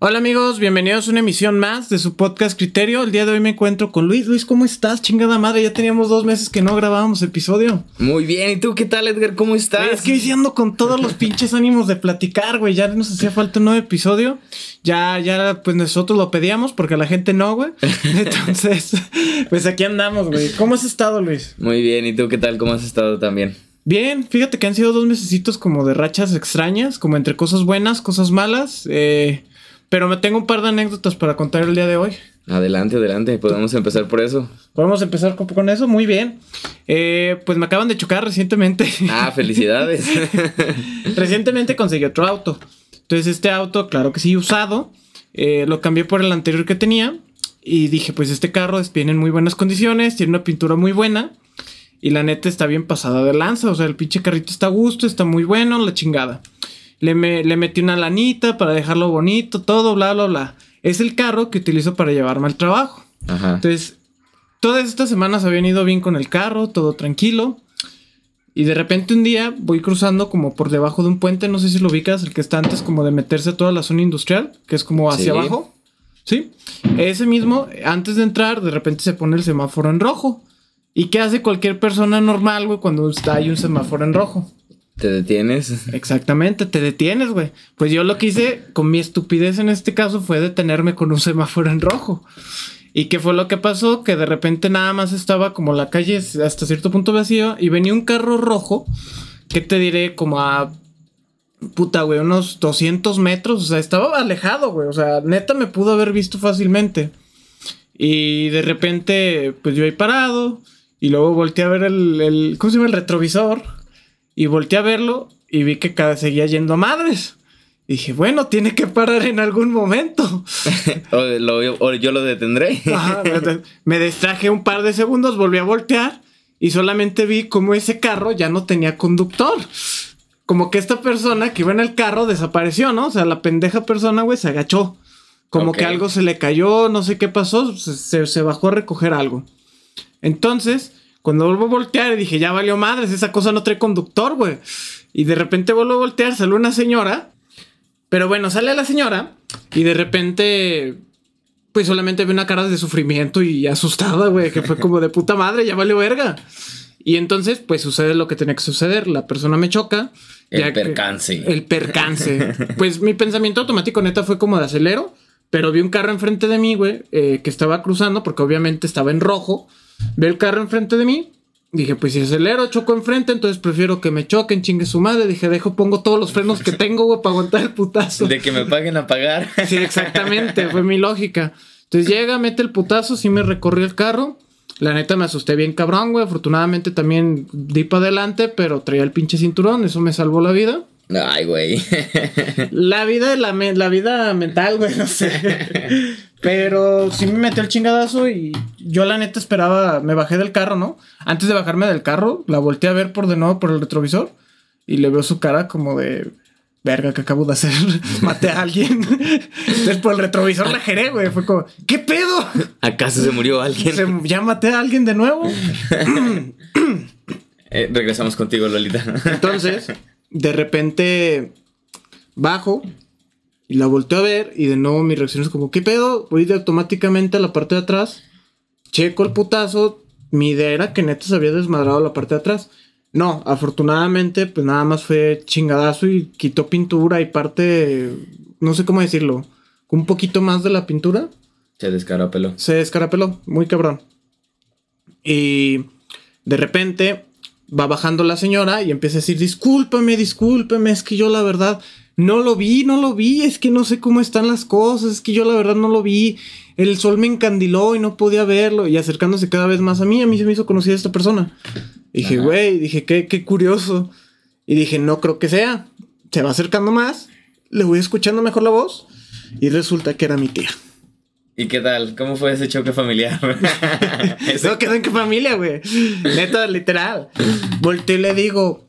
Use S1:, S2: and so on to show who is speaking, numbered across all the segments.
S1: Hola amigos, bienvenidos a una emisión más de su podcast Criterio. El día de hoy me encuentro con Luis. Luis, ¿cómo estás? Chingada madre, ya teníamos dos meses que no grabábamos episodio.
S2: Muy bien, ¿y tú qué tal, Edgar? ¿Cómo estás?
S1: Güey, es que con todos los pinches ánimos de platicar, güey. Ya nos hacía falta un nuevo episodio. Ya, ya, pues nosotros lo pedíamos porque la gente no, güey. Entonces, pues aquí andamos, güey. ¿Cómo has estado, Luis?
S2: Muy bien, ¿y tú qué tal? ¿Cómo has estado también?
S1: Bien, fíjate que han sido dos mesecitos como de rachas extrañas, como entre cosas buenas, cosas malas. Eh, pero me tengo un par de anécdotas para contar el día de hoy.
S2: Adelante, adelante, podemos empezar por eso.
S1: Podemos empezar con, con eso, muy bien. Eh, pues me acaban de chocar recientemente.
S2: Ah, felicidades.
S1: recientemente conseguí otro auto. Entonces este auto, claro que sí, usado. Eh, lo cambié por el anterior que tenía. Y dije, pues este carro viene en muy buenas condiciones, tiene una pintura muy buena. Y la neta está bien pasada de lanza. O sea, el pinche carrito está a gusto, está muy bueno, la chingada. Le, le metí una lanita para dejarlo bonito, todo, bla, bla, bla. Es el carro que utilizo para llevarme al trabajo.
S2: Ajá.
S1: Entonces, todas estas semanas habían ido bien con el carro, todo tranquilo. Y de repente un día voy cruzando como por debajo de un puente, no sé si lo ubicas, el que está antes como de meterse a toda la zona industrial, que es como hacia
S2: Sí.
S1: abajo. ¿Sí? Ese mismo, antes de entrar, de repente se pone el semáforo en rojo. ¿Y qué hace cualquier persona normal, güey, cuando está hay un semáforo en rojo?
S2: ¿Te detienes?
S1: Exactamente, te detienes, güey. Pues yo lo que hice con mi estupidez en este caso fue detenerme con un semáforo en rojo. ¿Y qué fue lo que pasó? Que de repente nada más estaba como la calle hasta cierto punto vacío y venía un carro rojo, que te diré como a... Puta, güey, unos 200 metros, o sea, estaba alejado, güey, o sea, neta me pudo haber visto fácilmente. Y de repente, pues yo ahí parado, y luego volteé a ver el, el ¿cómo se llama? El retrovisor. Y volteé a verlo y vi que cada seguía yendo a madres. Y dije, bueno, tiene que parar en algún momento.
S2: o, lo- o yo lo detendré.
S1: Ajá, me- distraje un par de segundos, volví a voltear y solamente vi como ese carro ya no tenía conductor. Como que esta persona que iba en el carro desapareció, ¿no? O sea, la pendeja persona, güey, se agachó. Como que algo se le cayó, no sé qué pasó, se- se bajó a recoger algo. Entonces, cuando vuelvo a voltear, dije, ya valió madres, esa cosa no trae conductor, güey. Y de repente vuelvo a voltear, sale una señora. Pero bueno, sale la señora y de repente, pues solamente ve una cara de sufrimiento y asustada, güey, que fue como de puta madre, ya valió verga. Y entonces, pues sucede lo que tenía que suceder. La persona me choca.
S2: El percance.
S1: el percance. pues mi pensamiento automático neta fue como de acelero, pero vi un carro enfrente de mí, güey, eh, que estaba cruzando porque obviamente estaba en rojo. Ve el carro enfrente de mí. Dije, pues si acelero, choco enfrente, entonces prefiero que me choquen, chingue su madre. Dije, dejo, pongo todos los frenos que tengo, güey, para aguantar el putazo.
S2: De que me paguen a pagar.
S1: Sí, exactamente, fue mi lógica. Entonces llega, mete el putazo, sí me recorrió el carro. La neta me asusté bien cabrón, güey. Afortunadamente también di para adelante, pero traía el pinche cinturón, eso me salvó la vida.
S2: Ay, güey.
S1: La vida la, me- la vida mental, güey, no sé. Pero sí me metió el chingadazo y yo la neta esperaba, me bajé del carro, ¿no? Antes de bajarme del carro, la volteé a ver por de nuevo por el retrovisor y le veo su cara como de verga que acabo de hacer, maté a alguien. Entonces por el retrovisor la geré, güey, fue como, ¿qué pedo?
S2: ¿Acaso se murió alguien?
S1: Se- ya maté a alguien de nuevo.
S2: Eh, regresamos contigo, Lolita.
S1: Entonces, de repente bajo y la volteo a ver y de nuevo mi reacción es como, ¿qué pedo? Voy de automáticamente a la parte de atrás, checo el putazo, mi idea era que neta se había desmadrado la parte de atrás. No, afortunadamente pues nada más fue chingadazo y quitó pintura y parte, no sé cómo decirlo, un poquito más de la pintura
S2: Se descarapeló.
S1: se descarapeló, muy cabrón. Y de repente va bajando la señora y empieza a decir, discúlpame, discúlpame, es que yo la verdad no lo vi, no lo vi, es que no sé cómo están las cosas, es que yo la verdad no lo vi, el sol me encandiló y no podía verlo, y acercándose cada vez más a mí, a mí se me hizo conocida esta persona. Dije,
S2: Ajá.
S1: güey, dije, qué, qué curioso. Y dije, no creo que sea. Se va acercando más, le voy escuchando mejor la voz, y resulta que era mi tía.
S2: ¿Y qué tal? ¿Cómo fue ese choque familiar?
S1: Eso quedó en qué familia, güey. Neta, literal. Volteo y le digo,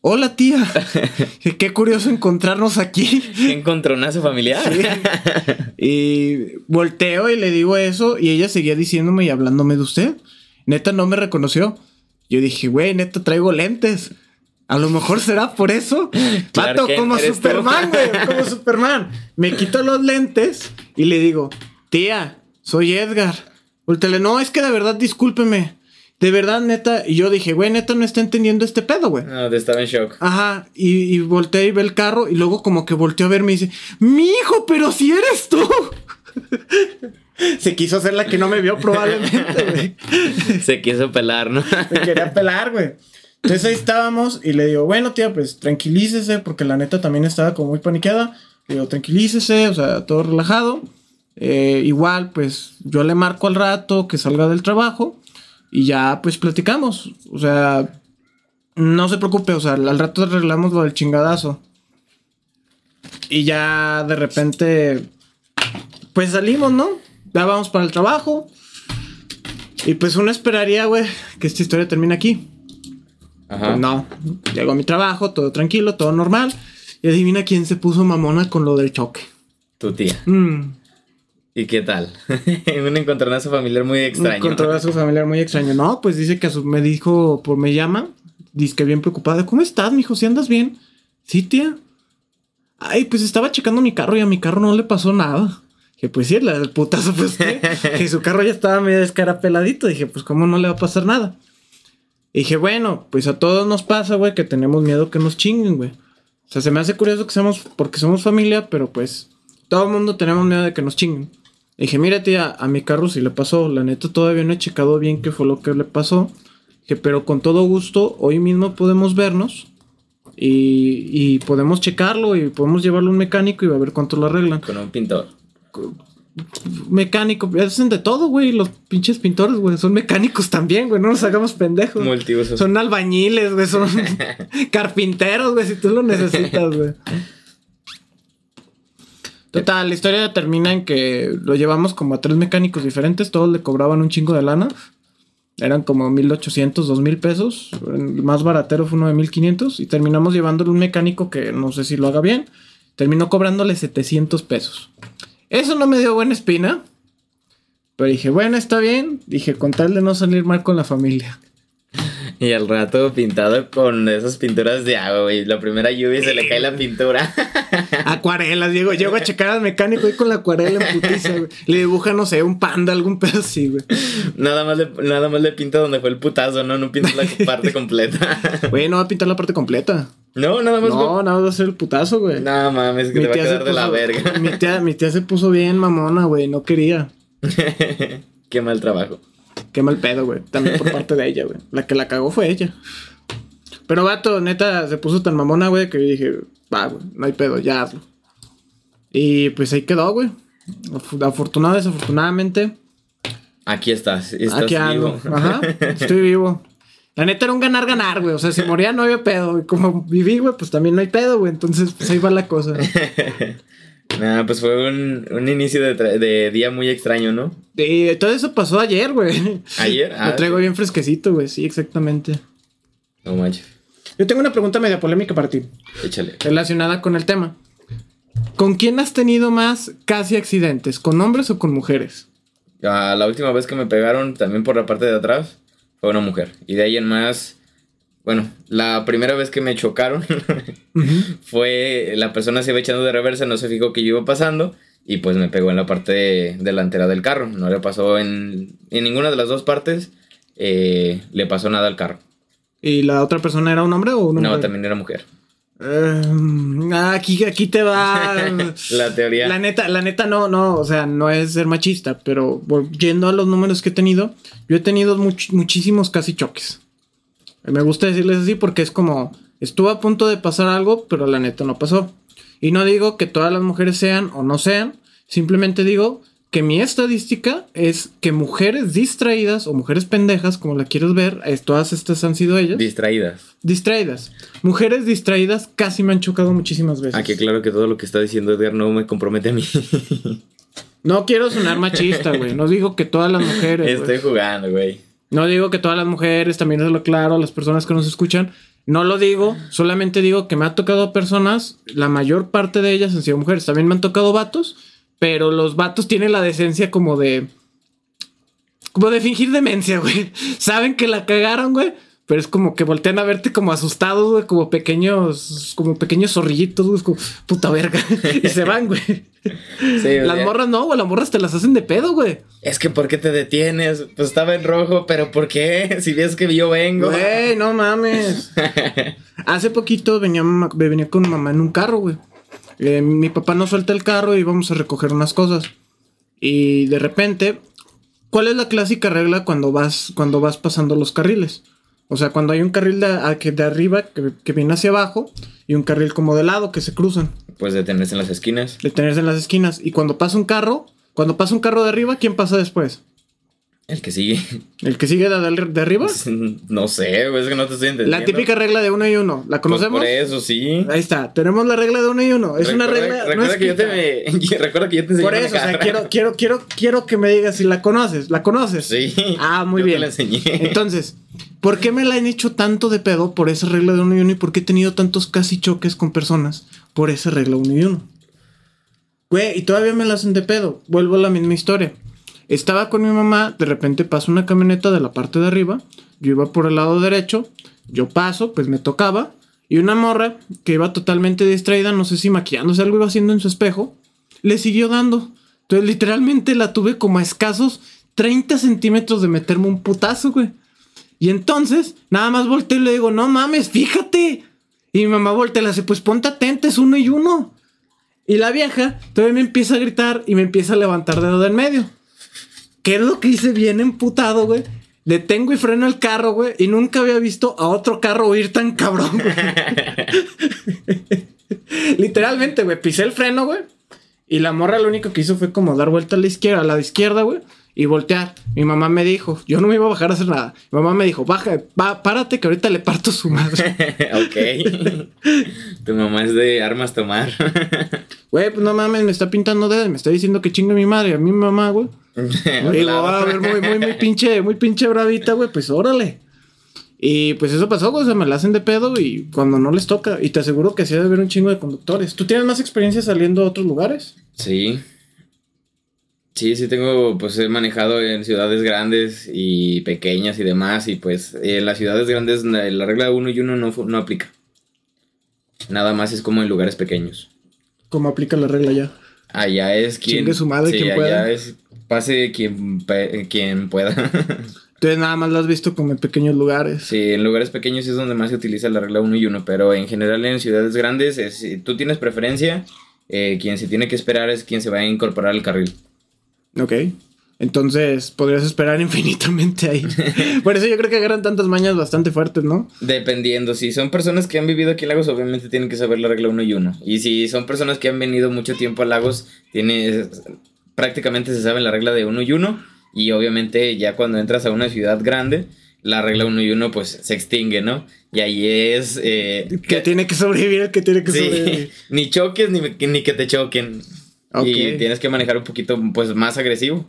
S1: hola tía. Qué curioso encontrarnos aquí.
S2: ¿Qué encontronazo familiar?
S1: Y volteo y le digo eso y ella seguía diciéndome y hablándome de usted. Neta no me reconoció. Yo dije, güey, neta traigo lentes. A lo mejor será por eso. Pato, como Superman, güey. Como Superman. Me quito los lentes y le digo, tía, soy Edgar. Voltele, no, es que de verdad, discúlpeme. De verdad, neta. Y yo dije, güey, neta no está entendiendo este pedo, güey.
S2: No, estaba en shock.
S1: Ajá. Y, y volteé y ve el carro. Y luego, como que volteó a verme y dice, mi hijo, pero si eres tú. Se quiso hacer la que no me vio, probablemente, güey.
S2: Se quiso pelar, ¿no?
S1: Me quería pelar, güey. Entonces ahí estábamos y le digo, bueno, tía, pues tranquilícese, porque la neta también estaba como muy paniqueada. Le digo, tranquilícese, o sea, todo relajado. Eh, igual, pues yo le marco al rato que salga del trabajo y ya, pues platicamos. O sea, no se preocupe, o sea, al rato arreglamos lo del chingadazo. Y ya de repente, pues salimos, ¿no? Ya vamos para el trabajo. Y pues uno esperaría, güey, que esta historia termine aquí. Ajá. Pues no, llego a mi trabajo, todo tranquilo, todo normal. Y adivina quién se puso mamona con lo del choque.
S2: Tu tía. Mm. ¿Y qué tal? un encontronazo familiar muy extraño. Un
S1: encontronazo familiar muy extraño. No, pues dice que me dijo, por me llama, dice que bien preocupada. ¿Cómo estás, mijo? ¿Si andas bien? Sí, tía. Ay, pues estaba checando mi carro y a mi carro no le pasó nada. Que pues sí, el putazo pues que, que su carro ya estaba medio descarapeladito. Dije, pues cómo no le va a pasar nada. Y dije, bueno, pues a todos nos pasa, güey, que tenemos miedo que nos chinguen, güey. O sea, se me hace curioso que seamos, porque somos familia, pero pues todo el mundo tenemos miedo de que nos chinguen. Dije, mira, tía, a mi carro sí le pasó. La neta todavía no he checado bien qué fue lo que le pasó. Que pero con todo gusto, hoy mismo podemos vernos. Y, y podemos checarlo y podemos llevarlo a un mecánico y a ver cuánto lo arreglan.
S2: Con un pintor
S1: mecánico, hacen de todo, güey. Los pinches pintores, güey, son mecánicos también, güey. No nos hagamos pendejos. Multiusos. Son albañiles, güey, son carpinteros, güey, si tú lo necesitas, güey. Total, la historia termina en que lo llevamos como a tres mecánicos diferentes, todos le cobraban un chingo de lana. Eran como 1800, 2000 pesos. El más baratero fue uno de 1500 y terminamos llevándole un mecánico que no sé si lo haga bien. Terminó cobrándole 700 pesos. Eso no me dio buena espina. Pero dije, bueno, está bien. Dije, con tal de no salir mal con la familia.
S2: Y al rato pintado con esas pinturas de agua, güey. La primera lluvia y se le cae la pintura.
S1: Acuarelas, Diego. Llego a checar al mecánico ahí con la acuarela en putiza, güey. Le dibuja, no sé, un panda, algún pedo así, güey.
S2: Nada más, le, nada más le pinta donde fue el putazo, ¿no? No pinta la parte completa.
S1: Güey, no va a pintar la parte completa.
S2: No, nada más.
S1: No, nada más va a ser el putazo, güey.
S2: No mames, que te va a quedar de la verga.
S1: Mi tía, mi tía se puso bien mamona, güey. No quería.
S2: Qué mal trabajo.
S1: Qué mal pedo, güey. También por parte de ella, güey. La que la cagó fue ella. Pero vato, neta, se puso tan mamona, güey, que dije, va, güey, no hay pedo, ya hazlo. Y pues ahí quedó, güey. Afortunado, desafortunadamente.
S2: Aquí estás, estás Aquí vivo.
S1: Ajá, estoy vivo. La neta era un ganar-ganar, güey. O sea, si moría no había pedo. Y como viví, güey, pues también no hay pedo, güey. Entonces, pues ahí va la cosa.
S2: Nada, pues fue un, un inicio de, de, día muy extraño, ¿no?
S1: Todo eso pasó ayer, güey.
S2: ¿Ayer?
S1: Lo traigo bien fresquecito, güey. Sí, exactamente.
S2: No manches.
S1: Yo tengo una pregunta media polémica para ti.
S2: Échale.
S1: Relacionada con el tema. ¿Con quién has tenido más casi accidentes? ¿Con hombres o con mujeres?
S2: Ah, la última vez que me pegaron, también por la parte de atrás, fue una mujer. Y de ahí en más, bueno, la primera vez que me chocaron fue la persona se iba echando de reversa, no se fijó que yo iba pasando y pues me pegó en la parte delantera del carro. No le pasó en, en ninguna de las dos partes, eh, le pasó nada al carro.
S1: ¿Y la otra persona era un hombre o una
S2: No, también era mujer.
S1: Em, aquí, aquí te va
S2: la teoría.
S1: La neta, la neta no, no, o sea, no es ser machista, pero volviendo a los números que he tenido, yo he tenido muchísimos casi choques. Me gusta decirles así porque es como, estuvo a punto de pasar algo, pero la neta no pasó. Y no digo que todas las mujeres sean o no sean, simplemente digo que mi estadística es que mujeres distraídas o mujeres pendejas, como la quieres ver, todas estas han sido ellas.
S2: Distraídas.
S1: Distraídas. Mujeres distraídas casi me han chocado muchísimas veces.
S2: Aquí claro que todo lo que está diciendo Edgar no me compromete a mí.
S1: no quiero sonar machista, güey. No digo que todas las mujeres.
S2: Estoy jugando, güey.
S1: No digo que todas las mujeres, también es lo claro, las personas que nos escuchan. No lo digo, solamente digo que me ha tocado personas, la mayor parte de ellas han sido mujeres. También me han tocado vatos, pero los vatos tienen la decencia como de. como de fingir demencia, güey. Saben que la cagaron, güey. Pero es como que voltean a verte como asustados, güey, como pequeños, como pequeños zorrillitos, güey, como puta verga. y se van, güey. Sí, las morras no, güey, las morras te las hacen de pedo, güey.
S2: Es que ¿por qué te detienes? Pues estaba en rojo, pero ¿por qué? Si ves que yo vengo.
S1: Güey, no mames. Hace poquito venía, venía con mamá en un carro, güey. Eh, mi papá nos suelta el carro y vamos a recoger unas cosas. Y de repente, ¿cuál es la clásica regla cuando vas, cuando vas pasando los carriles? O sea, cuando hay un carril de, de arriba que, viene hacia abajo y un carril como de lado que se cruzan.
S2: Pues detenerse en las esquinas.
S1: Detenerse en las esquinas. Y cuando pasa un carro, cuando pasa un carro de arriba, ¿quién pasa después?
S2: El que sigue.
S1: ¿El que sigue de, arriba?
S2: No sé, güey, es que no te estoy entendiendo.
S1: La típica regla de uno y uno. ¿La pues conocemos?
S2: por eso, sí.
S1: Ahí está. Tenemos la regla de uno y uno. Es una regla.
S2: Recuerda, que yo te me, recuerda que yo te enseñé
S1: Por eso, o sea, quiero, quiero, quiero, quiero que me digas si la conoces. ¿La conoces?
S2: Sí.
S1: Ah, muy
S2: yo
S1: bien.
S2: Te la enseñé.
S1: Entonces, ¿por qué me la han hecho tanto de pedo por esa regla de uno y uno? ¿Y por qué he tenido tantos casi choques con personas por esa regla uno y uno? Güey, y todavía me la hacen de pedo. Vuelvo a la misma historia. Estaba con mi mamá, de repente pasó una camioneta de la parte de arriba, yo iba por el lado derecho, yo paso, pues me tocaba, y una morra que iba totalmente distraída, no sé si maquillándose algo iba haciendo en su espejo, le siguió dando. Entonces literalmente la tuve como a escasos 30 centímetros de meterme un putazo, güey. Y entonces, nada más volteo y le digo, no mames, fíjate. Y mi mamá voltea y le dice, pues ponte atenta, es uno y uno. Y la vieja todavía me empieza a gritar y me empieza a levantar dedo en medio. ¿Qué es lo que hice bien emputado, güey? Detengo y freno el carro, güey. Y nunca había visto a otro carro huir tan cabrón, güey. Literalmente, güey. Pisé el freno, güey. Y la morra lo único que hizo fue como dar vuelta a la izquierda, a la izquierda, güey. Y voltear. Mi mamá me dijo, yo no me iba a bajar a hacer nada. Mi mamá me dijo, baja, va, párate que ahorita le parto su madre.
S2: ok. tu mamá es de armas tomar.
S1: Güey, pues no mames, me está pintando dedos, me está diciendo que chingue mi madre. A mi mamá, güey. Digo, a ver, muy, muy, muy pinche, muy pinche bravita, güey, pues órale. Y pues eso pasó, güey, se me la hacen de pedo y cuando no les toca. Y te aseguro que sí debe haber un chingo de conductores. ¿Tú tienes más experiencia saliendo a otros lugares?
S2: Sí. Sí, sí tengo, pues he manejado en ciudades grandes y pequeñas y demás. Y pues en las ciudades grandes la regla uno y uno no, no aplica. Nada más es como en lugares pequeños.
S1: ¿Cómo aplica la regla ya?
S2: Allá es quien.
S1: Chingue su madre quien
S2: pueda. Allá es pase quien, quien pueda.
S1: Entonces nada más lo has visto como en pequeños lugares.
S2: Sí, en lugares pequeños es donde más se utiliza la regla 1 y 1, pero en general en ciudades grandes, si tú tienes preferencia, eh, quien se tiene que esperar es quien se va a incorporar al carril.
S1: Ok. Entonces podrías esperar infinitamente ahí. Por eso yo creo que agarran tantas mañas bastante fuertes, ¿no?
S2: Dependiendo. Si son personas que han vivido aquí en Lagos, obviamente tienen que saber la regla 1 y 1. Y si son personas que han venido mucho tiempo a Lagos, tiene, prácticamente se sabe la regla de 1 y 1. Y obviamente ya cuando entras a una ciudad grande, la regla 1 y 1 pues se extingue, ¿no? Y ahí es... Eh,
S1: que, tiene que sobrevivir el que tiene que sobrevivir.
S2: ni choques ni, ni que te choquen. Y tienes que manejar un poquito pues más agresivo.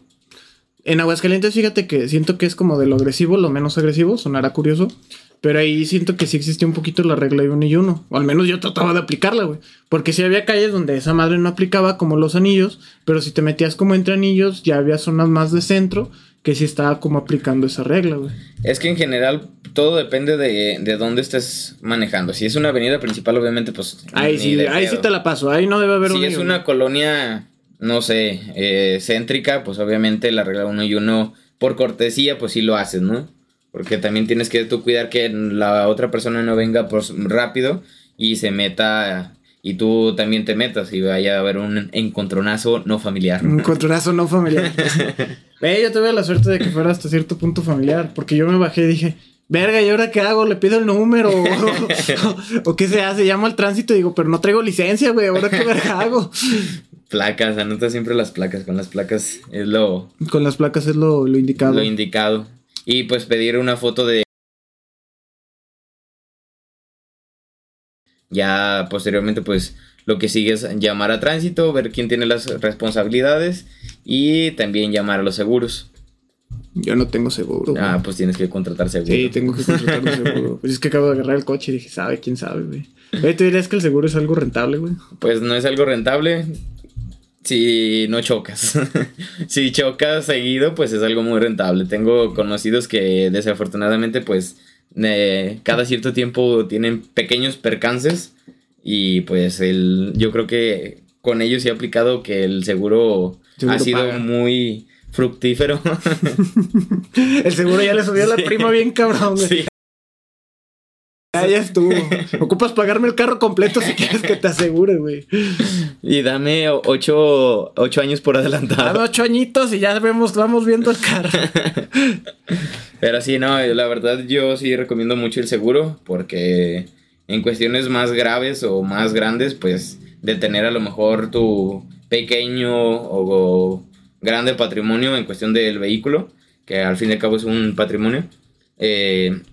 S1: En Aguascalientes, fíjate que siento que es como de lo agresivo, lo menos agresivo, sonará curioso. Pero ahí siento que sí existía un poquito la regla de uno y uno. O al menos yo trataba de aplicarla, güey. Porque sí había calles donde esa madre no aplicaba como los anillos. Pero si te metías como entre anillos, ya había zonas más de centro que sí estaba como aplicando esa regla, güey.
S2: Es que en general todo depende de, de dónde estés manejando. Si es una avenida principal, obviamente, pues.
S1: Ahí sí, ahí sí te la paso. Ahí no debe haber
S2: Si es una colonia no sé, eh, céntrica, pues obviamente la regla uno y uno, por cortesía, pues sí lo haces, ¿no? Porque también tienes que tú cuidar que la otra persona no venga pues, rápido y se meta y tú también te metas y vaya a haber un encontronazo no familiar.
S1: Un encontronazo no familiar. Ve, yo tuve la suerte de que fuera hasta cierto punto familiar, porque yo me bajé y dije, verga, ¿y ahora qué hago? ¿Le pido el número? ¿O, qué se hace? Llamo al tránsito y digo, pero no traigo licencia, güey, ¿ahora qué verga hago?
S2: Placas, anota siempre las placas. Con las placas es lo.
S1: Con las placas es lo, lo indicado.
S2: Lo indicado. Y pues pedir una foto de. Ya posteriormente, pues lo que sigue es llamar a tránsito, ver quién tiene las responsabilidades y también llamar a los seguros.
S1: Yo no tengo seguro.
S2: Ah, pues tienes que contratar seguro.
S1: Sí, tengo que contratar un seguro. Pues es que acabo de agarrar el coche y dije, ¿sabe? ¿Quién sabe, güey? ¿tú dirías que el seguro es algo rentable, güey?
S2: Pues no es algo rentable si no chocas. si chocas seguido, pues es algo muy rentable. Tengo conocidos que desafortunadamente, pues eh, cada cierto tiempo tienen pequeños percances y pues el, yo creo que con ellos ha aplicado que el seguro, ha sido muy fructífero.
S1: el seguro ya le subió la prima bien cabrón. Sí. Ya estuvo. Ocupas pagarme el carro completo si quieres que te asegure, güey.
S2: Y dame ocho, años por adelantado.
S1: Dame ocho añitos y ya vemos, vamos viendo el carro.
S2: Pero sí, no, la verdad yo sí recomiendo mucho el seguro porque en cuestiones más graves o más grandes, pues de tener a lo mejor tu pequeño o grande patrimonio en cuestión del vehículo, que al fin y al cabo es un patrimonio. Eh,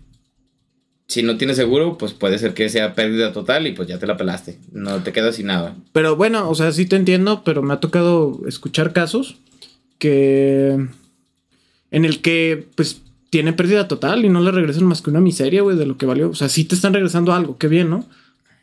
S2: si no tienes seguro, pues puede ser que sea pérdida total y pues ya te la pelaste. No te quedas sin nada.
S1: Pero bueno, o sea, sí te entiendo, pero me ha tocado escuchar casos que. en el que, pues, tiene pérdida total y no le regresan más que una miseria, güey, de lo que valió. O sea, sí te están regresando algo, qué bien, ¿no?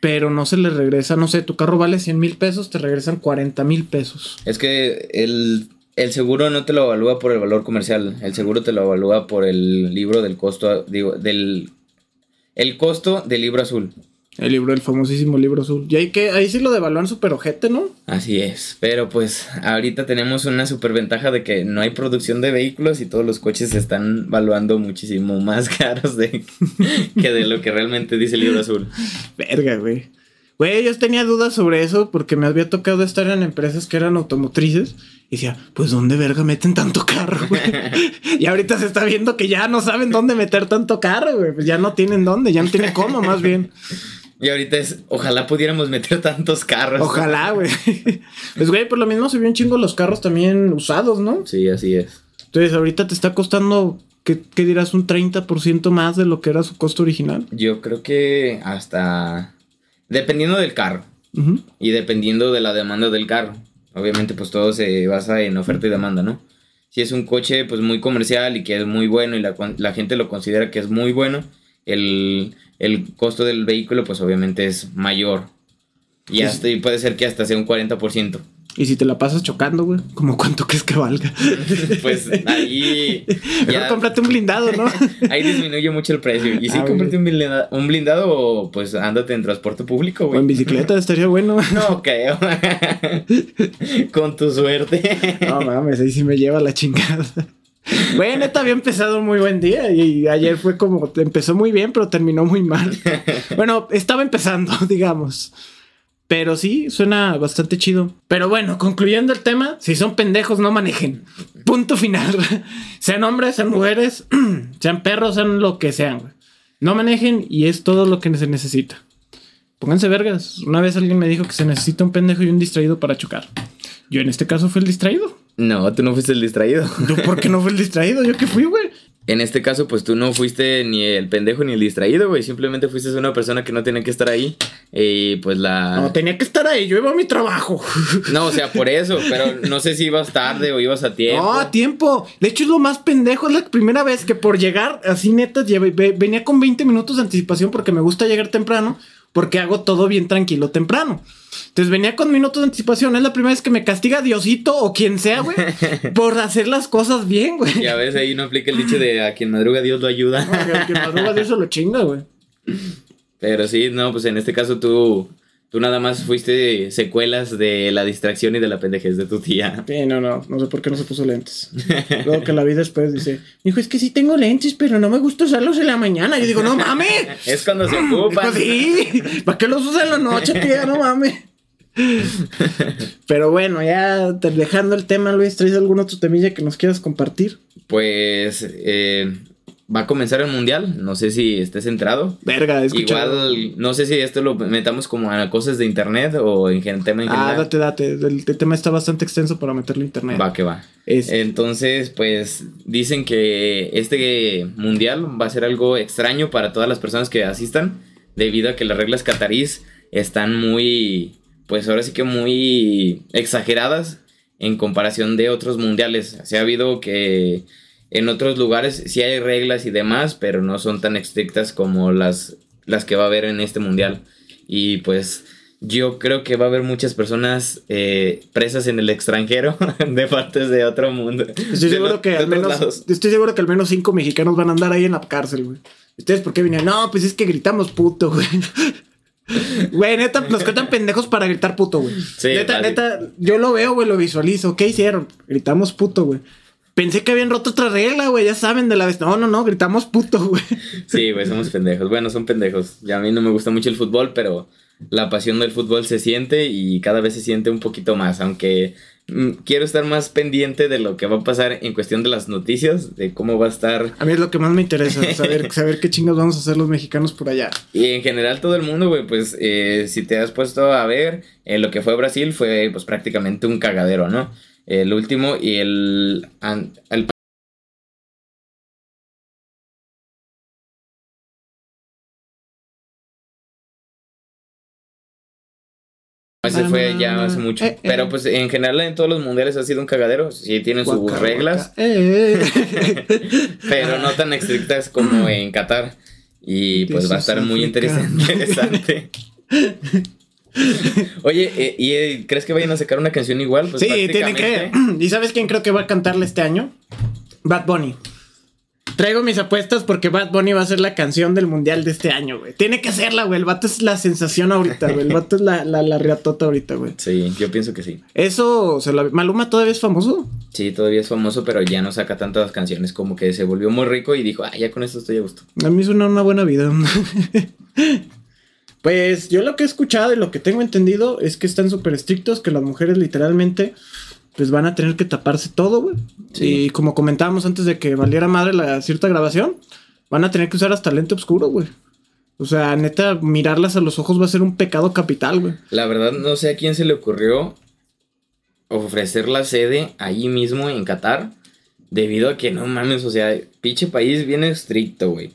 S1: Pero no se le regresa, no sé, tu carro vale 100 mil pesos, te regresan 40 mil pesos.
S2: Es que el, el seguro no te lo evalúa por el valor comercial, el seguro te lo evalúa por el libro del costo, digo, del el costo del libro azul.
S1: El libro, el famosísimo libro azul. Y ahí que ahí sí lo devalúan super ojete, ¿no?
S2: Así es. Pero pues ahorita tenemos una superventaja de que no hay producción de vehículos y todos los coches se están valuando muchísimo más caros de, que de lo que realmente dice el libro azul.
S1: Verga, güey. Güey, yo tenía dudas sobre eso porque me había tocado estar en empresas que eran automotrices y decía, pues ¿dónde verga meten tanto carro, güey? y ahorita se está viendo que ya no saben dónde meter tanto carro, güey. Pues ya no tienen dónde, ya no tienen cómo, más bien.
S2: Y ahorita es, ojalá pudiéramos meter tantos carros.
S1: Ojalá, güey. pues, güey, por lo mismo se vio un chingo los carros también usados, ¿no?
S2: Sí, así es.
S1: Entonces, ahorita te está costando, ¿qué, qué dirás? ¿Un 30% más de lo que era su costo original?
S2: Yo creo que hasta Dependiendo del carro. Y dependiendo de la demanda del carro. Obviamente, pues todo se basa en oferta y demanda, ¿no? Si es un coche, pues muy comercial y que es muy bueno y la, la gente lo considera que es muy bueno, el, el, costo del vehículo, pues obviamente es mayor. Y, hasta, y puede ser que hasta sea un 40%.
S1: Y si te la pasas chocando, güey, ¿como cuánto crees que valga?
S2: pues ahí.
S1: ya cómprate un blindado, ¿no?
S2: ahí disminuye mucho el precio. Y si ah, cómprate un blindado, un blindado, pues ándate en transporte público, güey.
S1: O en bicicleta estaría bueno.
S2: no creo. Con tu suerte.
S1: no mames, ahí sí me lleva la chingada. Güey, neta había empezado muy buen día y ayer fue como, empezó muy bien, pero terminó muy mal. Bueno, estaba empezando, digamos. Pero sí, suena bastante chido. Pero bueno, concluyendo el tema, si son pendejos, no manejen. Punto final. sean hombres, sean mujeres, sean perros, sean lo que sean, No manejen y es todo lo que se necesita. Pónganse vergas. Una vez alguien me dijo que se necesita un pendejo y un distraído para chocar. Yo en este caso fui el distraído.
S2: No, tú no fuiste el distraído.
S1: por qué no fui el distraído? ¿Yo qué fui, güey?
S2: En este caso, pues tú no fuiste ni el pendejo ni el distraído, güey. Simplemente fuiste una persona que no tenía que estar ahí. Y pues la.
S1: No, tenía que estar ahí. Yo iba a mi trabajo.
S2: No, o sea, por eso. Pero no sé si ibas tarde o ibas a tiempo.
S1: No, a tiempo. De hecho, es lo más pendejo. Es la primera vez que por llegar así, neta, venía con 20 minutos de anticipación porque me gusta llegar temprano. Porque hago todo bien tranquilo temprano. Entonces venía con minutos de anticipación. Es la primera vez que me castiga Diosito o quien sea, güey, por hacer las cosas bien, güey.
S2: Ya ves, ahí no aplica el dicho de a quien madruga Dios lo ayuda.
S1: a quien madruga Dios se lo chinga, güey.
S2: Pero sí, no, pues en este caso tú, tú nada más fuiste secuelas de la distracción y de la pendejez de tu tía.
S1: Sí, no, no, no sé por qué no se puso lentes. Luego que la vida después dice, dijo, es que sí tengo lentes, pero no me gusta usarlos en la mañana. Yo digo, no mames.
S2: es cuando se ocupan.
S1: sí, ¿para qué los usas en la noche, tía? No mames. Pero bueno, ya dejando el tema, Luis, ¿traes algún otro temilla que nos quieras compartir?
S2: Pues eh, va a comenzar el mundial. No sé si estés entrado.
S1: Verga,
S2: Igual, no sé si esto lo metamos como a cosas de internet o en tema en ah,
S1: general. Ah, date, date. El, tema está bastante extenso para meterlo a internet.
S2: Va, que va. Entonces, pues dicen que este mundial va a ser algo extraño para todas las personas que asistan, debido a que las reglas catarís están muy pues ahora sí que muy exageradas en comparación de otros mundiales. Se ha habido que en otros lugares sí hay reglas y demás, pero no son tan estrictas como las, las que va a haber en este mundial. Y pues yo creo que va a haber muchas personas eh, presas en el extranjero de partes de otro mundo.
S1: Estoy seguro, que al menos, estoy seguro que al menos cinco mexicanos van a andar ahí en la cárcel, güey. ¿Ustedes por qué vinieron? No, pues es que gritamos puto, güey. Güey, neta, nos cuentan pendejos para gritar puto, güey. Sí, neta, neta, yo lo veo, güey, lo visualizo. ¿Qué hicieron? Gritamos puto, güey. Pensé que habían roto otra regla, güey. Ya saben de la vez. No, no, no, gritamos puto, güey.
S2: Sí, güey, somos pendejos. Bueno, son pendejos. Ya a mí no me gusta mucho el fútbol, pero la pasión del fútbol se siente y cada vez se siente un poquito más, aunque mm, quiero estar más pendiente de lo que va a pasar en cuestión de las noticias, de cómo va a estar.
S1: A mí es lo que más me interesa, saber, saber qué chingados vamos a hacer los mexicanos por allá.
S2: Y en general todo el mundo, güey, pues eh, si te has puesto a ver, eh, lo que fue Brasil fue pues prácticamente un cagadero, ¿no? El último y el, el Ese fue ya hace mucho. Eh, pero eh. pues en general en todos los mundiales ha sido un cagadero. Sí tienen sus reglas. Eh. pero no tan estrictas como en Qatar. Y pues va a estar muy interesante. Oye, ¿y crees que vayan a sacar una canción igual?
S1: Pues sí, tiene que. ¿Y sabes quién creo que va a cantarle este año? Bad Bunny. Traigo mis apuestas porque Bad Bunny va a ser la canción del mundial de este año, güey. Tiene que serla, güey. El vato es la sensación ahorita, güey. El vato es la, la, la riatota ahorita, güey.
S2: Sí, yo pienso que sí.
S1: Eso, se la... ¿Maluma todavía es famoso?
S2: Sí, todavía es famoso, pero ya no saca tantas canciones. Como que se volvió muy rico y dijo, ah, ya con esto estoy a gusto.
S1: A mí suena una buena vida. pues yo lo que he escuchado y lo que tengo entendido es que están súper estrictos, que las mujeres literalmente pues van a tener que taparse todo, güey. Y como comentábamos antes de que valiera madre la cierta grabación, van a tener que usar hasta lente oscuro, güey. O sea, neta, mirarlas a los ojos va a ser un pecado capital, güey.
S2: La verdad, no sé a quién se le ocurrió ofrecer la sede ahí mismo en Qatar. Debido a que no mames, o sea, pinche país bien estricto, güey.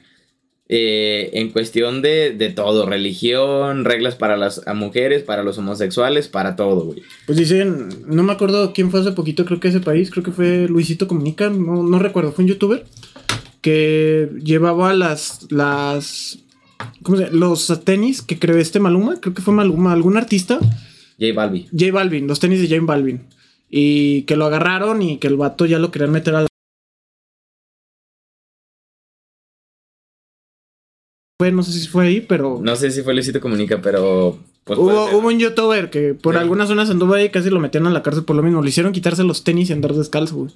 S2: Eh, en cuestión de, de, todo, religión, reglas para las mujeres, para los homosexuales, para todo, güey.
S1: Pues dicen, no me acuerdo quién fue hace poquito, creo que ese país, creo que fue Luisito Comunica, no, no recuerdo, fue un youtuber que llevaba las, las, ¿cómo se llama? Los tenis que creó este Maluma, creo que fue Maluma, algún artista.
S2: J Balvin.
S1: J Balvin, los tenis de J Balvin. Y que lo agarraron y que el vato ya lo querían meter a no sé si fue ahí, pero.
S2: No sé si fue Luisito Comunica, pero.
S1: Pues, hubo, un youtuber que por algunas zonas anduvo ahí y casi lo metían a la cárcel por lo mismo. Le hicieron quitarse los tenis y andar descalzo, güey.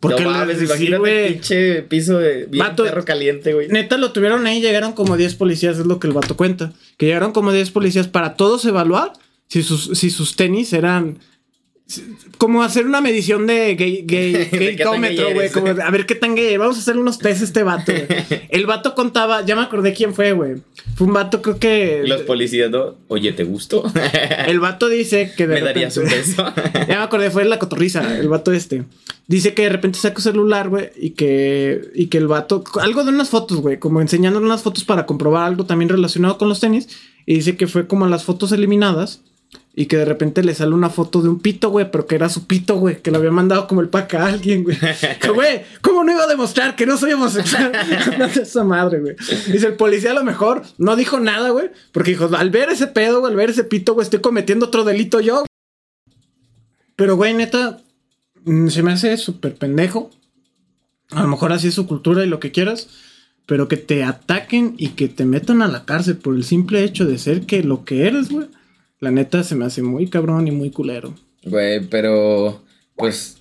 S2: Porque no mames, imagínate pinche piso de bien perro caliente, güey.
S1: Neta lo tuvieron ahí, llegaron como 10 policías, es lo que el vato cuenta. Que llegaron como 10 policías para todos evaluar si sus, si sus tenis eran como hacer una medición de gay, gay, güey. Como a ver qué tan gay. Vamos a hacer unos test este vato. El vato contaba, ya me acordé quién fue, güey. Fue un vato, creo que.
S2: Los policías, ¿no? Oye, ¿te gustó?
S1: El vato dice que
S2: de. Me darías un beso.
S1: ya me acordé, fue la cotorriza, el vato este. Dice que de repente saca su celular, güey, y que, y que el vato. Algo de unas fotos, güey. Como enseñándole unas fotos para comprobar algo también relacionado con los tenis. Y dice que fue como las fotos eliminadas y que de repente le sale una foto de un pito, güey, pero que era su pito, güey, que lo había mandado como el pack a alguien, güey. Güey, ¿cómo no iba a demostrar que no soy homosexual? no esa madre, güey. Dice, el policía a lo mejor no dijo nada, güey, porque dijo, al ver ese pedo, güey, al ver ese pito, güey, estoy cometiendo otro delito yo. Pero, güey, neta, mm, se me hace súper pendejo. A lo mejor así es su cultura y lo que quieras. Pero que te ataquen y que te metan a la cárcel por el simple hecho de ser que lo que eres, güey la neta se me hace muy cabrón y muy culero.
S2: Güey, pero pues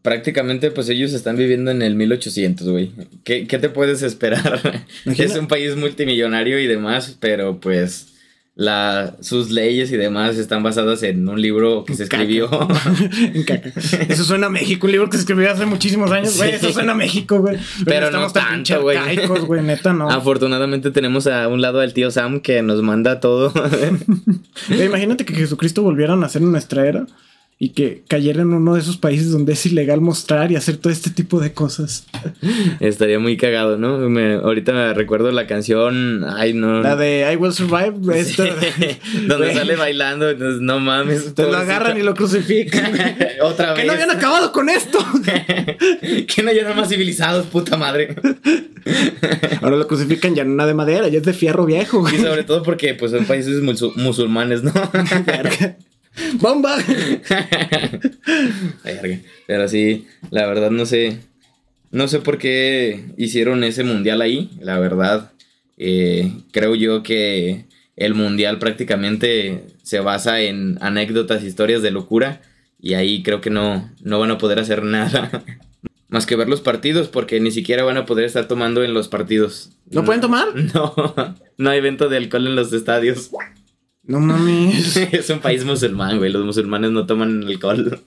S2: prácticamente pues ellos están viviendo en el 1800, güey. ¿Qué, ¿Qué, te puedes esperar? es un país multimillonario y demás, pero pues la, sus leyes y demás están basadas en un libro que se escribió.
S1: Eso suena a México, un libro que se escribió hace muchísimos años, güey. Eso suena a México, güey.
S2: Pero, no tanto, güey.
S1: güey, neta, no.
S2: Afortunadamente tenemos a un lado al tío Sam que nos manda todo.
S1: imagínate que Jesucristo volviera a nacer en nuestra era y que cayera en uno de esos países donde es ilegal mostrar y hacer todo este tipo de cosas.
S2: Estaría muy cagado, ¿no? Me, ahorita me recuerdo la canción, ay no.
S1: La de I Will Survive,
S2: donde sale bailando, entonces no mames.
S1: Te lo agarran y lo crucifican.
S2: Otra vez.
S1: Que no habían acabado con esto.
S2: que no ya más civilizados, puta madre.
S1: Ahora lo crucifican ya una de madera, ya es de fierro viejo.
S2: Y sobre todo porque pues son países musulmanes, ¿no?
S1: ¡Bomba!
S2: Pero sí, la verdad no sé. No sé por qué hicieron ese mundial ahí. La verdad, eh, creo yo que el mundial prácticamente se basa en anécdotas, historias de locura. Y ahí creo que no, no van a poder hacer nada. Más que ver los partidos, porque ni siquiera van a poder estar tomando en los partidos.
S1: ¿No, pueden tomar?
S2: No, no hay venta de alcohol en los estadios.
S1: No mames.
S2: es un país musulmán, güey. Los musulmanes no toman alcohol.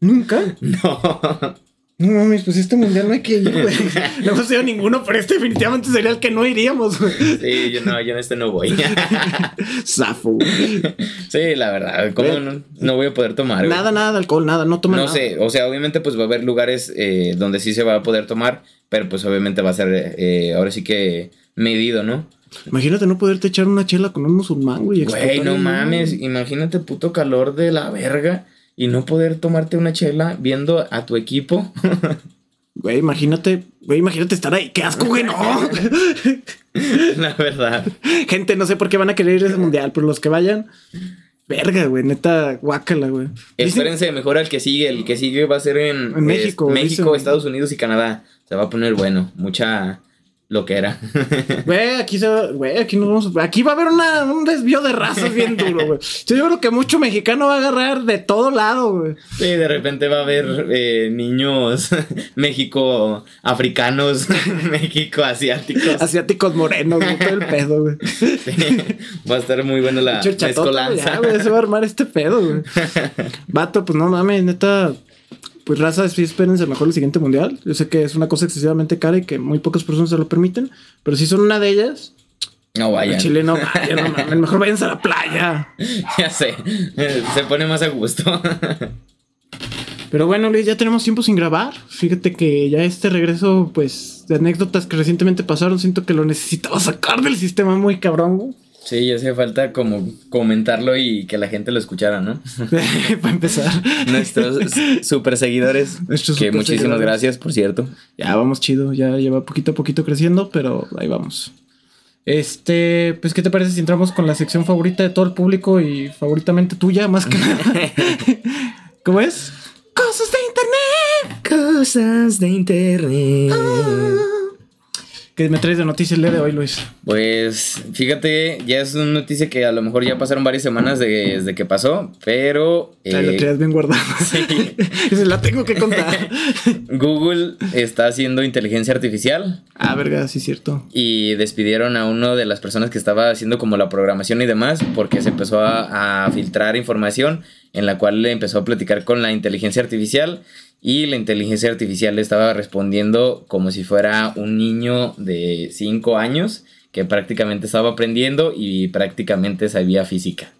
S1: ¿Nunca?
S2: No.
S1: No mames, pues este mundial no hay que ir, güey. No hemos ido ninguno, pero este definitivamente sería el que no iríamos, güey.
S2: Sí, yo no, yo en este no voy.
S1: Zafo.
S2: Sí, la verdad, ¿cómo no, no, voy a poder tomar?
S1: Nada, nada de alcohol, nada, no toman
S2: No sé, o sea, obviamente pues va a haber lugares eh, donde sí se va a poder tomar, pero pues obviamente va a ser eh, ahora sí que medido, ¿no?
S1: Imagínate no poderte echar una chela con un musulmán, güey.
S2: Güey, no mames. Imagínate puto calor de la verga y no poder tomarte una chela viendo a tu equipo.
S1: Güey, imagínate, güey, imagínate estar ahí. ¡Qué asco, güey! ¡No!
S2: La verdad.
S1: Gente, no sé por qué van a querer ir a ese mundial, pero los que vayan, verga, güey, neta, guácala, güey.
S2: Espérense, mejor al que sigue. El que sigue va a ser en,
S1: México.
S2: México, Estados Unidos y Canadá. Se va a poner bueno. Mucha lo que era.
S1: Güey, aquí se güey, aquí nos vamos, aquí va a haber una, un desvío de razas bien duro, güey. Yo creo que mucho mexicano va a agarrar de todo lado, güey.
S2: Sí, de repente va a haber eh, niños México africanos, México asiáticos.
S1: Asiáticos morenos, güey, todo el pedo, güey.
S2: va a estar muy buena la
S1: mezcolanza. güey, se va a armar este pedo, güey. Vato, pues no mames, neta, pues raza, sí, espérense mejor el siguiente mundial. Yo sé que es una cosa excesivamente cara y que muy pocas personas se lo permiten, pero si son una de ellas.
S2: No vayan.
S1: Chile no vayan, no mames, mejor váyanse a la playa.
S2: ya sé, se pone más a gusto.
S1: Pero bueno, Luis, ya tenemos tiempo sin grabar. Fíjate que ya este regreso, pues, de anécdotas que recientemente pasaron, siento que lo necesitaba sacar del sistema muy cabrón.
S2: Sí, ya hacía falta como comentarlo y que la gente lo escuchara, ¿no?
S1: Para empezar.
S2: Nuestros super seguidores. Nuestros que muchísimas gracias, por cierto.
S1: Ya vamos chido, ya lleva poquito a poquito creciendo, pero ahí vamos. Este, pues, ¿qué te parece si entramos con la sección favorita de todo el público y favoritamente tuya, más que nada? ¿Cómo es?
S2: Cosas de internet. Cosas de internet. Ah.
S1: ¿Qué me traes de noticias el día de hoy, Luis?
S2: Pues fíjate, ya es una noticia que a lo mejor ya pasaron varias semanas desde que pasó, pero...
S1: la eh, traes bien guardada. Sí. Se la tengo que contar.
S2: Google está haciendo inteligencia artificial.
S1: Ah, verga, sí es cierto.
S2: Y despidieron a una de las personas que estaba haciendo como la programación y demás porque se empezó a, a filtrar información en la cual le empezó a platicar con la inteligencia artificial y la inteligencia artificial le estaba respondiendo como si fuera un niño de 5 años que prácticamente estaba aprendiendo y prácticamente sabía física.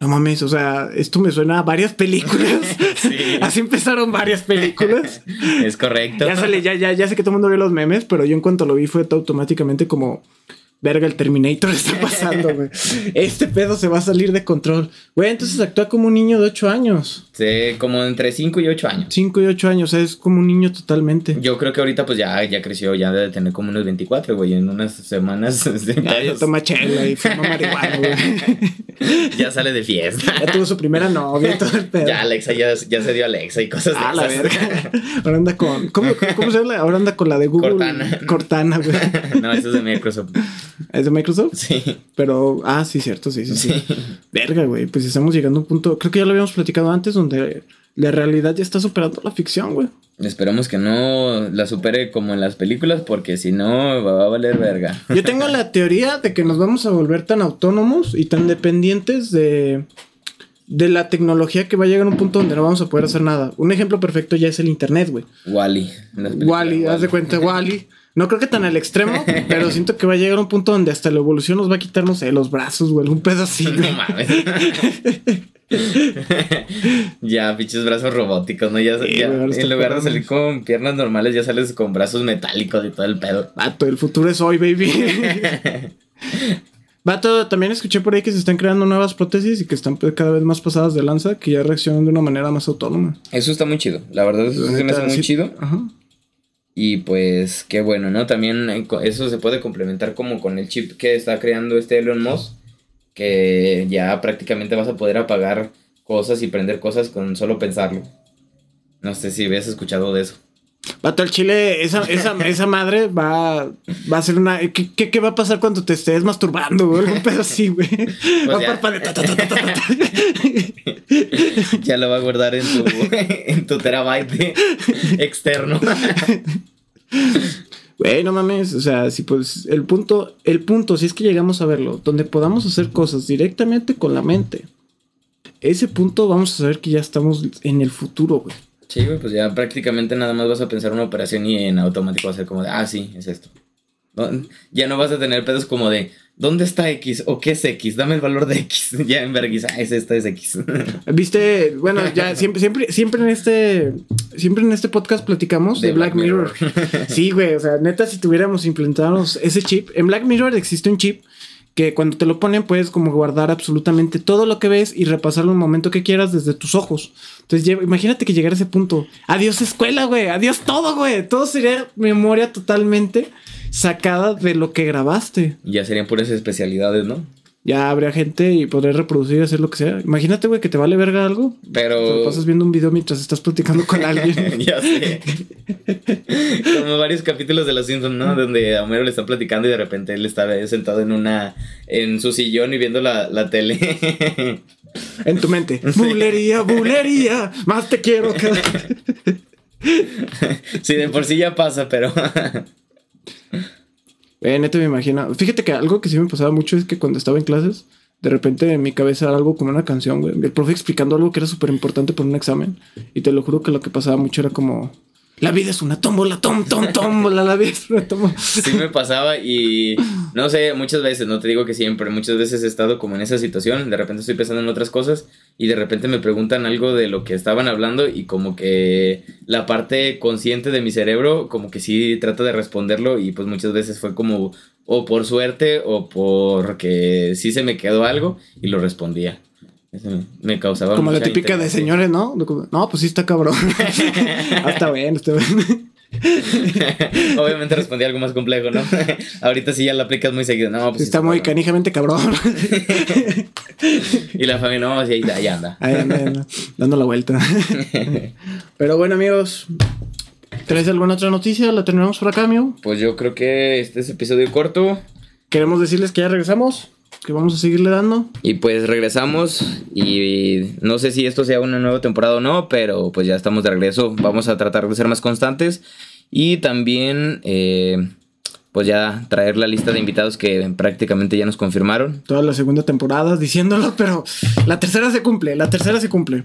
S1: No mames, o sea, esto me suena a varias películas. Así empezaron varias películas.
S2: Es correcto.
S1: Ya sale, ya, ya, ya sé que todo el mundo ve los memes, pero yo en cuanto lo vi fue automáticamente como verga, el Terminator está pasando, güey. Este pedo se va a salir de control. Güey, entonces actúa como un niño de 8 años.
S2: Sí, como entre 5 y 8 años.
S1: 5 y 8 años, o sea, es como un niño totalmente.
S2: Yo creo que ahorita pues ya, ya creció, ya debe tener como unos 24, güey, en unas semanas.
S1: Ya, ya toma chela y fuma marihuana, güey.
S2: ya sale de fiesta.
S1: Ya tuvo su primera novia y todo el pedo.
S2: Ya Alexa ya, ya se dio Alexa y cosas
S1: ah, la verga. Ahora anda con... ¿Cómo, cómo se llama? Ahora anda con la de Google.
S2: Cortana.
S1: Cortana, güey.
S2: no, eso es de Microsoft.
S1: ¿Es de Microsoft?
S2: Sí.
S1: Pero, ah, sí, cierto, sí, sí, sí. Verga, güey. Pues estamos llegando a un punto, creo que ya lo habíamos platicado antes, donde la realidad ya está superando la ficción, güey.
S2: Esperemos que no la supere como en las películas, porque si no, va a valer verga.
S1: Yo tengo la teoría de que nos vamos a volver tan autónomos y tan dependientes de, de la tecnología que va a llegar a un punto donde no vamos a poder hacer nada. Un ejemplo perfecto ya es el internet, güey.
S2: Wally.
S1: -E, Wally, haz de cuenta, Wally. No creo que tan al extremo, pero siento que va a llegar a un punto donde hasta la evolución nos va a quitar, no sé, los brazos, güey, algún pedo así. No mames.
S2: ya, pinches brazos robóticos, ¿no? Ya, ya en lugar de salir con piernas normales, ya sales con brazos metálicos y todo el pedo.
S1: Vato, el futuro es hoy, baby. Vato, también escuché por ahí que se están creando nuevas prótesis y que están cada vez más pasadas de lanza, que ya reaccionan de una manera más autónoma.
S2: Eso está muy chido. La verdad, eso se me hace muy chido. Ajá. Y pues qué bueno, ¿no? También eso se puede complementar como con el chip que está creando este Elon Musk, que ya prácticamente vas a poder apagar cosas y prender cosas con solo pensarlo. No sé si habías escuchado de eso.
S1: Vato, el chile, esa, esa, esa madre va, va a ser una. ¿qué, ¿qué, va a pasar cuando te estés masturbando, güey? Un pedo así, güey. Pues
S2: ya. lo va a guardar en tu, en tu terabyte externo.
S1: Güey, no mames, o sea, si pues el punto, el punto, si es que llegamos a verlo, donde podamos hacer cosas directamente con la mente, ese punto vamos a saber que ya estamos en el futuro, güey.
S2: Sí, güey, pues ya prácticamente nada más vas a pensar una operación y en automático va a ser como de, ah, sí, es esto. Ya no vas a tener pedos como de, ¿dónde está X? ¿O qué es X? Dame el valor de X. ya en vergüenza, ah, es esto, es X.
S1: Viste, bueno, ya siempre, siempre, siempre en este, siempre en este podcast platicamos de, Black, Mirror. sí, güey, o sea, neta, si tuviéramos implementado ese chip, en Black Mirror existe un chip que cuando te lo ponen puedes como guardar absolutamente todo lo que ves y repasarlo un momento que quieras desde tus ojos. Entonces imagínate que llegara a ese punto. Adiós escuela, güey. Adiós todo, güey. Todo sería memoria totalmente sacada de lo que grabaste.
S2: Ya serían puras especialidades, ¿no?
S1: Ya habría gente y podría reproducir y hacer lo que sea. Imagínate, güey, que te vale verga algo. Pero. pasas viendo un video mientras estás platicando con alguien. ya sé.
S2: Como varios capítulos de Los Simpsons, ¿no? Donde a Homero le está platicando y de repente él está sentado en una. en su sillón y viendo la, la tele.
S1: en tu mente. Bulería, bulería. Más te quiero que.
S2: sí, de por sí ya pasa, pero.
S1: Eh, neto me imagino. Fíjate que algo que sí me pasaba mucho es que cuando estaba en clases, de repente en mi cabeza era algo como una canción, güey. El profe explicando algo que era súper importante por un examen. Y te lo juro que lo que pasaba mucho era como la vida es una tómbola, tom, tom, tómbola, la vida es una tómbola.
S2: Sí me pasaba y no sé, muchas veces, no te digo que siempre, muchas veces he estado como en esa situación, de repente estoy pensando en otras cosas y de repente me preguntan algo de lo que estaban hablando y como que la parte consciente de mi cerebro como que sí trata de responderlo y pues muchas veces fue como o por suerte o porque sí se me quedó algo y lo respondía me causaba
S1: Como la típica de señores, ¿no? No, pues sí está cabrón. ah, está bien, está bien.
S2: Obviamente respondí algo más complejo, ¿no? Ahorita sí ya la aplicas muy seguido. No,
S1: pues está, muy canijamente cabrón.
S2: y la familia, no, sí, ahí, anda.
S1: Ahí anda, dando la vuelta. Pero bueno, amigos, ¿traes alguna otra noticia? ¿La terminamos por acá, amigo?
S2: Pues yo creo que este es episodio corto.
S1: Queremos decirles que ya regresamos que vamos a seguirle dando.
S2: Y pues regresamos y no sé si esto sea una nueva temporada o no, pero pues ya estamos de regreso. Vamos a tratar de ser más constantes y también eh, pues ya traer la lista de invitados que prácticamente ya nos confirmaron.
S1: Toda la segunda temporada diciéndolo, pero la tercera se cumple, la tercera se cumple.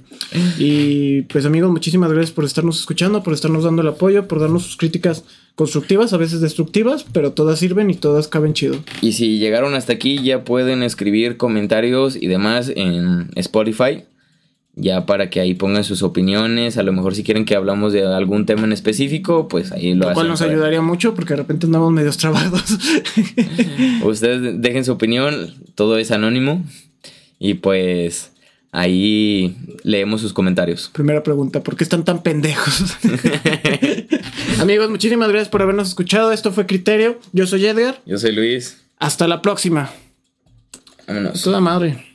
S1: Y pues amigos, muchísimas gracias por estarnos escuchando, por estarnos dando el apoyo, por darnos sus críticas constructivas, a veces destructivas, pero todas sirven y todas caben chido.
S2: Y si llegaron hasta aquí, ya pueden escribir comentarios y demás en Spotify ya para que ahí pongan sus opiniones, a lo mejor si quieren que hablamos de algún tema en específico, pues ahí lo, lo
S1: cual nos ayudaría mucho porque de repente andamos medios trabados.
S2: Ustedes dejen su opinión, todo es anónimo y pues ahí leemos sus comentarios.
S1: Primera pregunta, ¿por qué están tan pendejos? Amigos, muchísimas gracias por habernos escuchado. Esto fue Criterio. Yo soy Edgar.
S2: Yo soy Luis.
S1: Hasta la próxima.
S2: Vámonos.
S1: Toda madre.